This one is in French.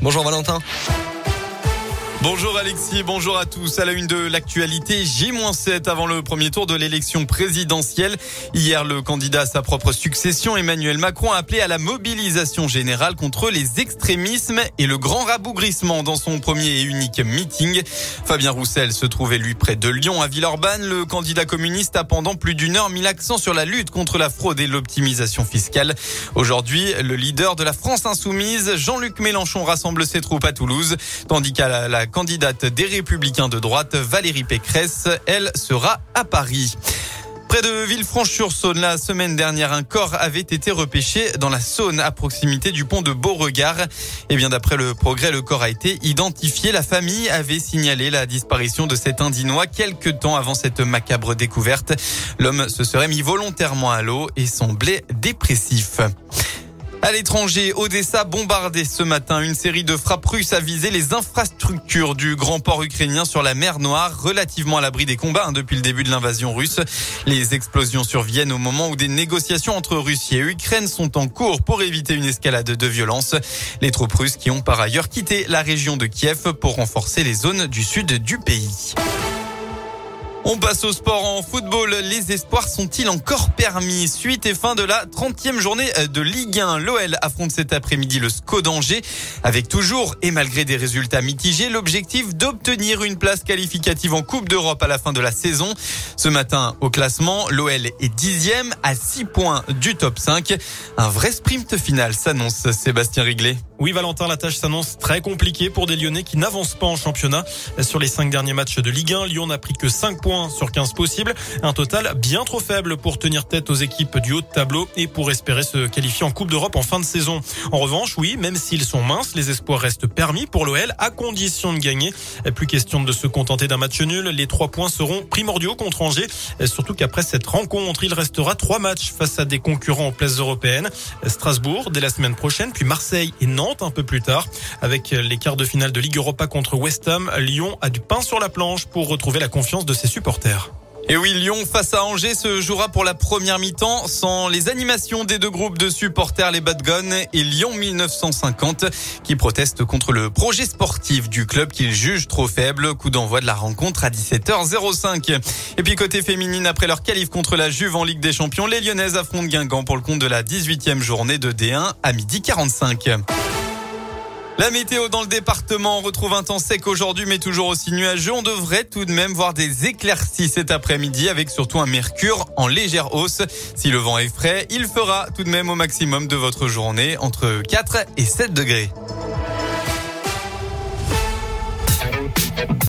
Bonjour Valentin. Bonjour Alexis, bonjour à tous. À la une de l'actualité, J-7 avant le premier tour de l'élection présidentielle. Hier, le candidat à sa propre succession, Emmanuel Macron, a appelé à la mobilisation générale contre les extrémismes et le grand rabougrissement dans son premier et unique meeting. Fabien Roussel se trouvait lui près de Lyon, à Villeurbanne. Le candidat communiste a pendant plus d'une heure mis l'accent sur la lutte contre la fraude et l'optimisation fiscale. Aujourd'hui, le leader de la France insoumise, Jean-Luc Mélenchon, rassemble ses troupes à Toulouse, tandis qu'à la candidate des Républicains de droite, Valérie Pécresse. Elle sera à Paris. Près de Villefranche-sur-Saône, la semaine dernière, un corps avait été repêché dans la Saône à proximité du pont de Beauregard. Et eh bien, d'après le progrès, le corps a été identifié. La famille avait signalé la disparition de cet Indinois quelques temps avant cette macabre découverte. L'homme se serait mis volontairement à l'eau et semblait dépressif. À l'étranger, Odessa bombardée ce matin. Une série de frappes russes a visé les infrastructures du grand port ukrainien sur la mer Noire, relativement à l'abri des combats hein, depuis le début de l'invasion russe. Les explosions surviennent au moment où des négociations entre Russie et Ukraine sont en cours pour éviter une escalade de violence. Les troupes russes qui ont par ailleurs quitté la région de Kiev pour renforcer les zones du sud du pays. On passe au sport en football. Les espoirs sont-ils encore permis? Suite et fin de la 30e journée de Ligue 1. L'OL affronte cet après-midi le SCO d'Angers avec toujours et malgré des résultats mitigés l'objectif d'obtenir une place qualificative en Coupe d'Europe à la fin de la saison. Ce matin au classement, l'OL est dixième à 6 points du top 5. Un vrai sprint final s'annonce Sébastien Riglet. Oui, Valentin, la tâche s'annonce très compliquée pour des Lyonnais qui n'avancent pas en championnat. Sur les cinq derniers matchs de Ligue 1, Lyon n'a pris que 5 points sur 15 possibles. Un total bien trop faible pour tenir tête aux équipes du haut de tableau et pour espérer se qualifier en Coupe d'Europe en fin de saison. En revanche, oui, même s'ils sont minces, les espoirs restent permis pour l'OL à condition de gagner. Plus question de se contenter d'un match nul. Les trois points seront primordiaux contre Angers. Surtout qu'après cette rencontre, il restera trois matchs face à des concurrents en places européennes. Strasbourg dès la semaine prochaine, puis Marseille et Nantes un peu plus tard. Avec les quarts de finale de Ligue Europa contre West Ham, Lyon a du pain sur la planche pour retrouver la confiance de ses supporters. Et oui, Lyon face à Angers se jouera pour la première mi-temps sans les animations des deux groupes de supporters, les Bad Guns et Lyon 1950, qui protestent contre le projet sportif du club qu'ils jugent trop faible. Coup d'envoi de la rencontre à 17h05. Et puis côté féminine, après leur qualif contre la Juve en Ligue des Champions, les Lyonnaises affrontent Guingamp pour le compte de la 18e journée de D1 à midi 45. La météo dans le département, on retrouve un temps sec aujourd'hui, mais toujours aussi nuageux. On devrait tout de même voir des éclaircies cet après-midi, avec surtout un mercure en légère hausse. Si le vent est frais, il fera tout de même au maximum de votre journée entre 4 et 7 degrés.